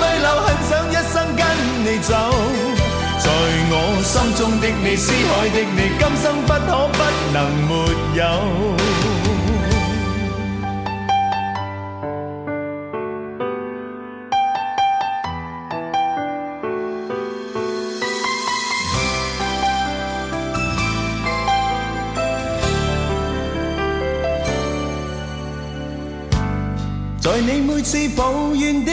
泪流，很想一生跟你走。在我心中的你，思海的你，今生不可不能没有。在你每次抱怨的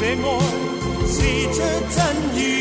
这爱是出真与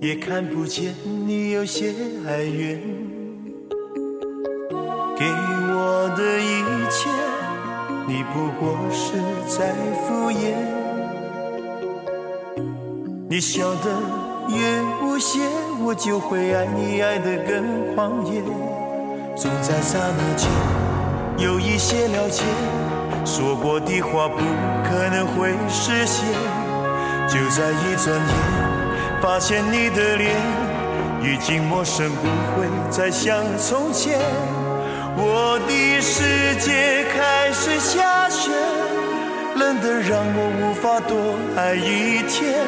也看不见你有些哀怨。给我的一切，你不过是在敷衍。你笑得越无邪，我就会爱你爱得更狂野。总在刹那间有一些了解，说过的话不可能会实现。就在一转眼，发现你的脸已经陌生，不会再像从前。我的世界开始下雪，冷得让我无法多爱一天。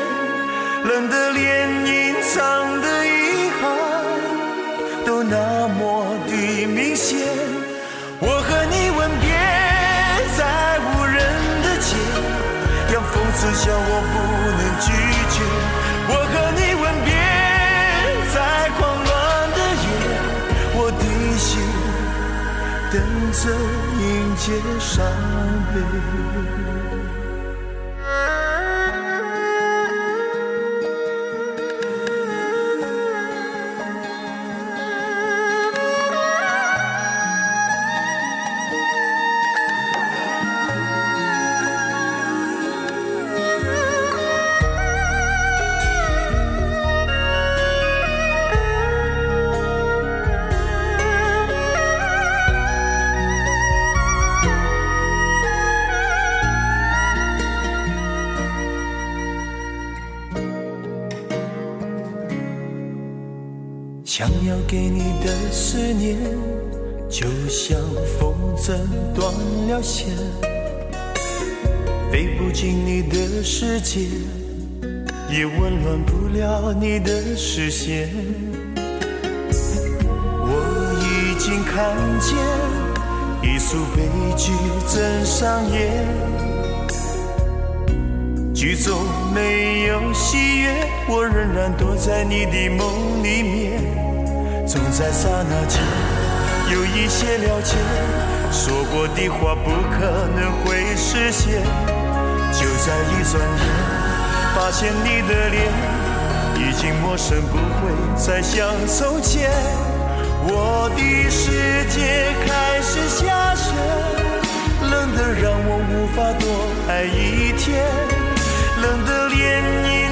冷得连隐藏的遗憾都那么的明显。我和你吻别在无人的街，让风痴笑我不能拒绝。我和你吻别在狂乱的夜，我的心等着迎接伤悲。然躲在你的梦里面。总在刹那间有一些了解，说过的话不可能会实现。就在一转眼，发现你的脸已经陌生，不会再像从前。我的世界开始下雪，冷得让我无法多爱一天，冷得连你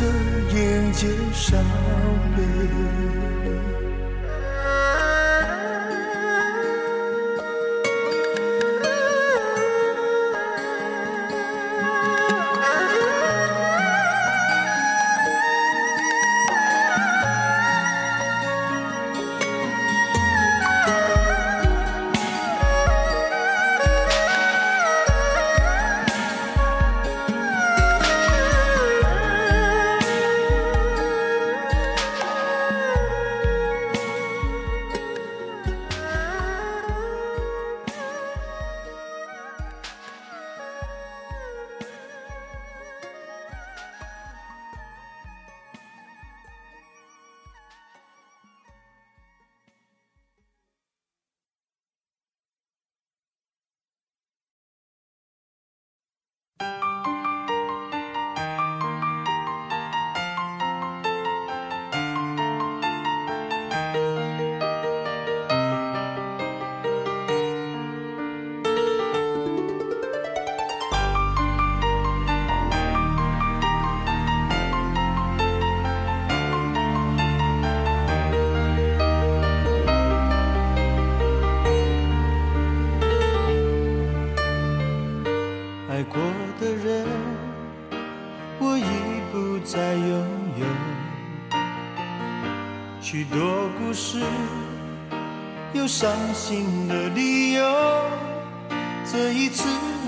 等着迎接伤悲。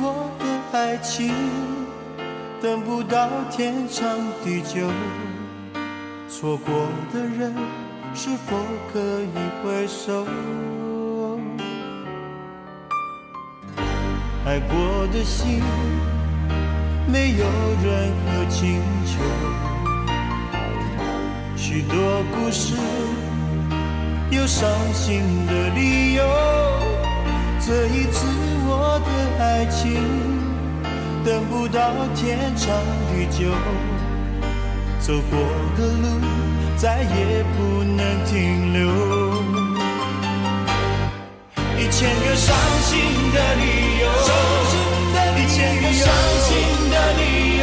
我的爱情等不到天长地久，错过的人是否可以回首？爱过的心，没有任何请求。许多故事，有伤心的理由。这一次我的爱情，等不到天长地久，走过的路再也不能停留。一千个伤心的理由，一千个伤心的理由，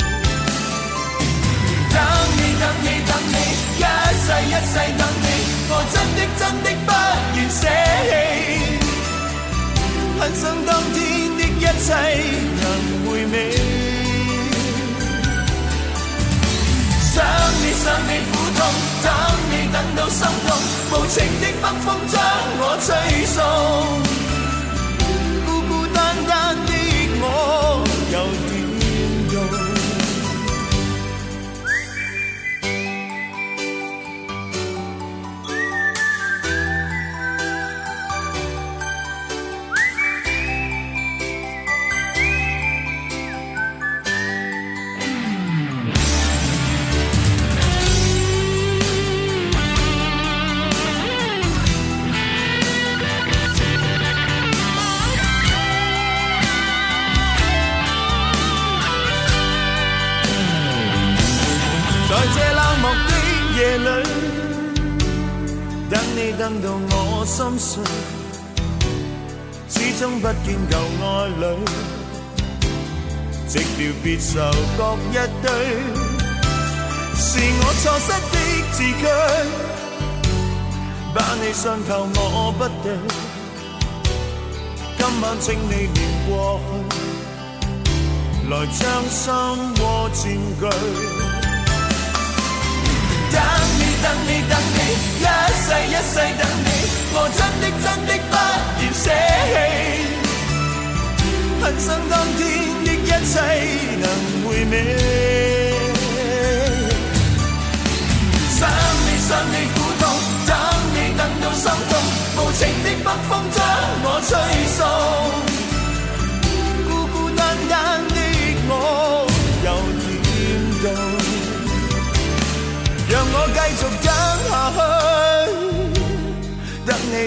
等你等你等你，一世一世等你，我真的真的不愿舍弃。很想当天的一切能回味，想你想你苦痛，等你等到心痛，无情的北风将我吹。把你伤透我不对，今晚请你念过去，来将心窝占据。等你等你等你，一世一世等你，我真的真的不愿舍弃。很想当天的一切能回味。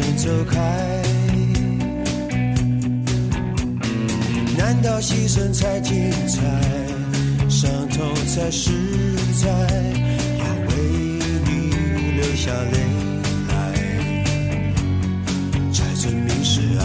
身走开。难道牺牲才精彩，伤痛才实在？要为你流下泪来，才证明是爱。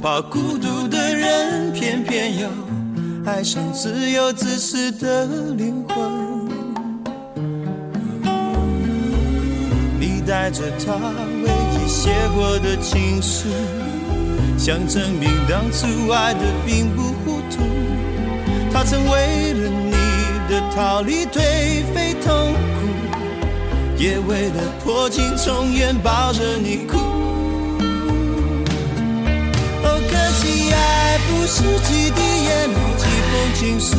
怕孤独的人，偏偏又爱上自由自私的灵魂。你带着他唯一写过的情书，想证明当初爱的并不糊涂。他曾为了你的逃离颓废痛苦，也为了破镜重圆抱着你哭。爱不是几滴眼泪，几封情书。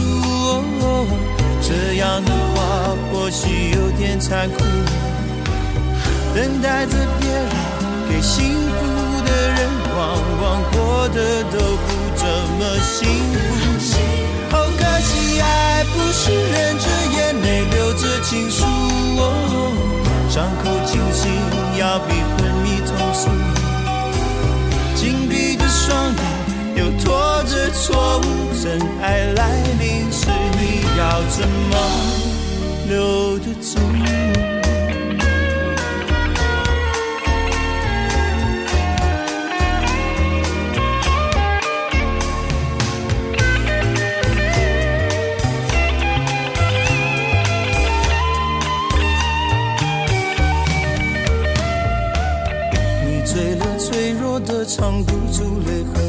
哦，这样的话或许有点残酷。等待着别人给幸福的人，往往过得都不怎么幸福。哦，可惜爱不是忍着眼泪，留着情书。哦，伤口清醒要比昏迷痛楚。紧闭着双眼，又拖着错误，真爱来临时，你要怎么留得住？你醉了，脆弱的藏不住泪痕。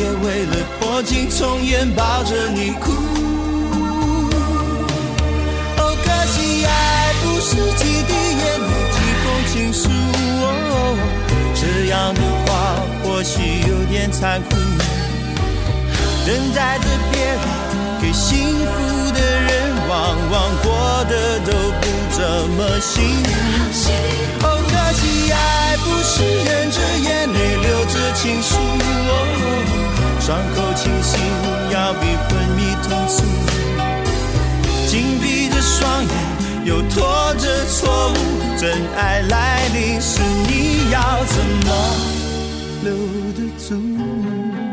也为了破镜重圆抱着你哭。哦，可惜爱不是几滴眼泪，几封情书。哦，这样的话或许有点残酷。等待着别人给幸福的人，往往过得都不怎么幸福。爱不是忍着眼泪，流着情书。伤口清醒要比昏迷痛楚。紧闭着双眼，又拖着错误，真爱来临时，你要怎么留得住？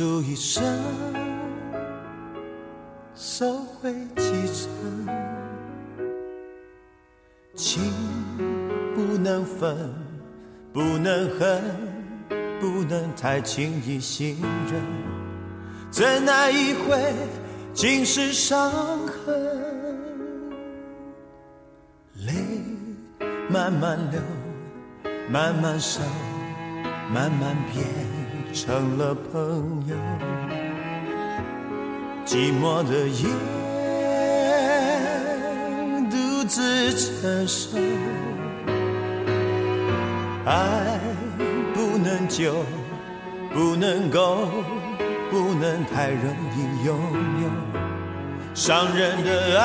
付出一生，收回几成，情不能分，不能恨，不能太轻易信任，怎奈一回。尽是伤痕，泪慢慢流，慢慢收，慢慢变成了朋友。寂寞的夜，独自承受，爱不能久，不能够。不能太容易拥有伤人的爱，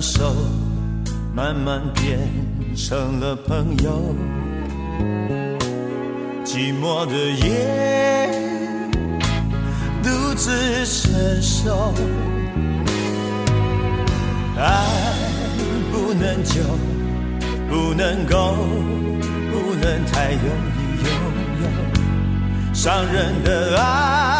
手，慢慢变成了朋友。寂寞的夜，独自承受。爱不能久，不能够，不能太容易拥有伤人的爱。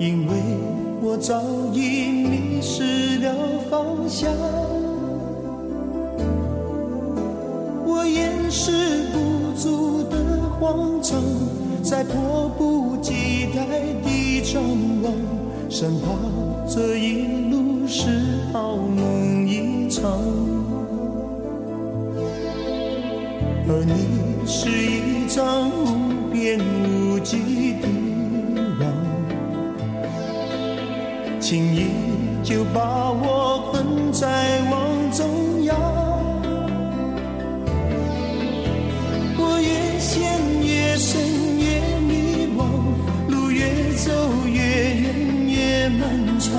因为我早已迷失了方向，我掩饰不住的慌张，在迫不及待地张望，生怕这一路是好梦一场。而你是一张无边无际。轻易就把我困在网中央。我越陷越深越迷惘，路越走越远越漫长。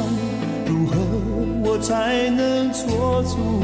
如何我才能捉住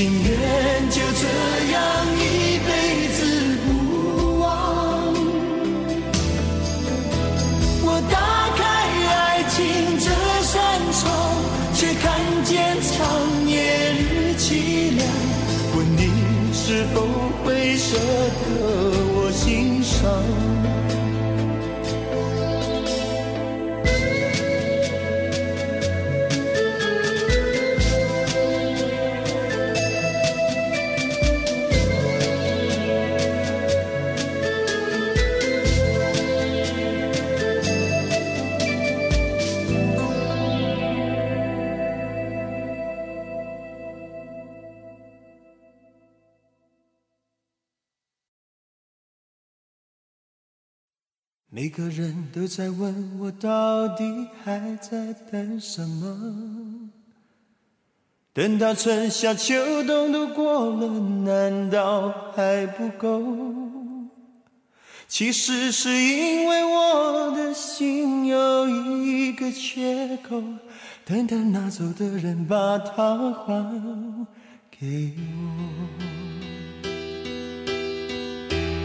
情愿就这个人都在问我到底还在等什么？等到春夏秋冬都过了，难道还不够？其实是因为我的心有一个缺口，等待拿走的人把它还给我。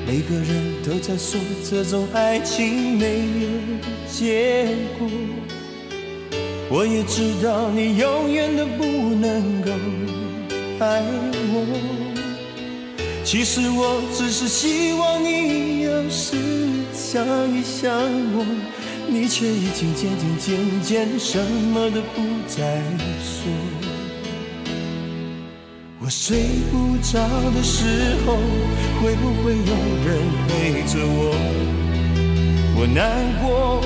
每个人都在说这种爱情没有结果，我也知道你永远都不能够爱我。其实我只是希望你有时想一想我，你却已经渐渐渐渐什么都不再说。我睡不着的时候，会不会有人陪着我？我难过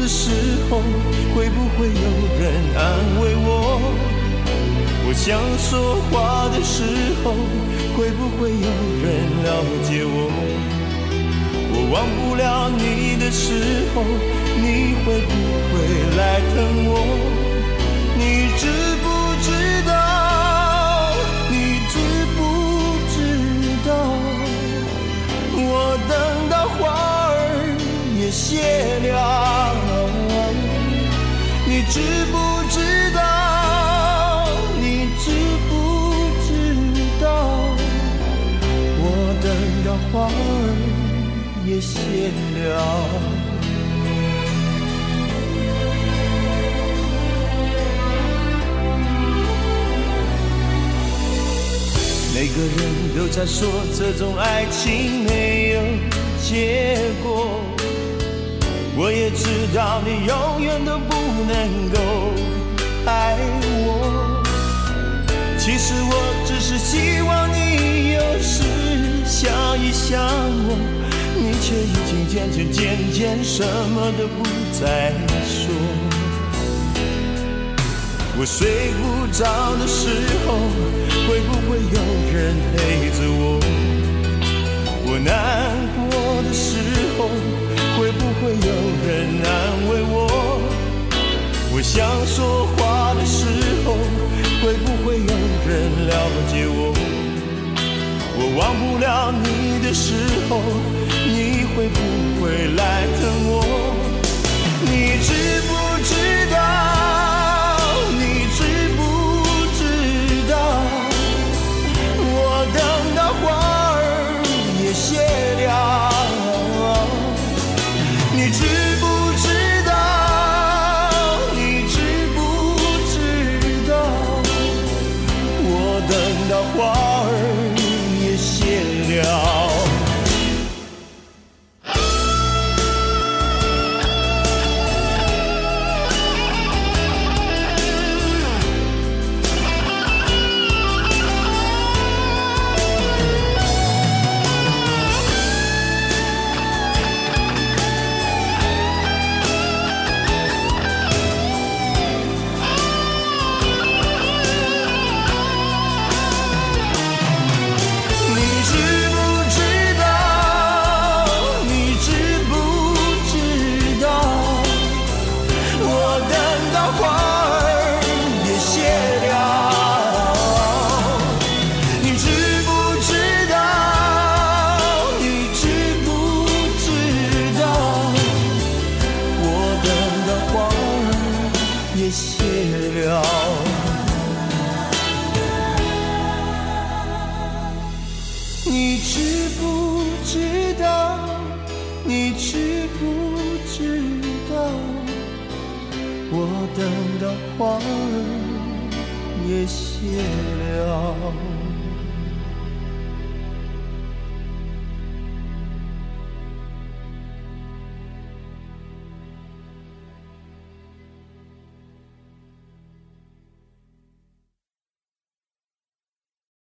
的时候，会不会有人安慰我？我想说话的时候，会不会有人了解我？我忘不了你的时候，你会不会来疼我？你知不知道？谢了你知不知道你知不知道我等到花儿也谢了。每个人都在说这种爱情没有结果。我也知道你永远都不能够爱我。其实我只是希望你有时想一想我，你却已经渐渐渐渐什么都不再说。我睡不着的时候，会不会有人陪着我？我难过人安慰我？我想说话的时候，会不会有人了解我？我忘不了你的时候，你会不会来疼我？你知不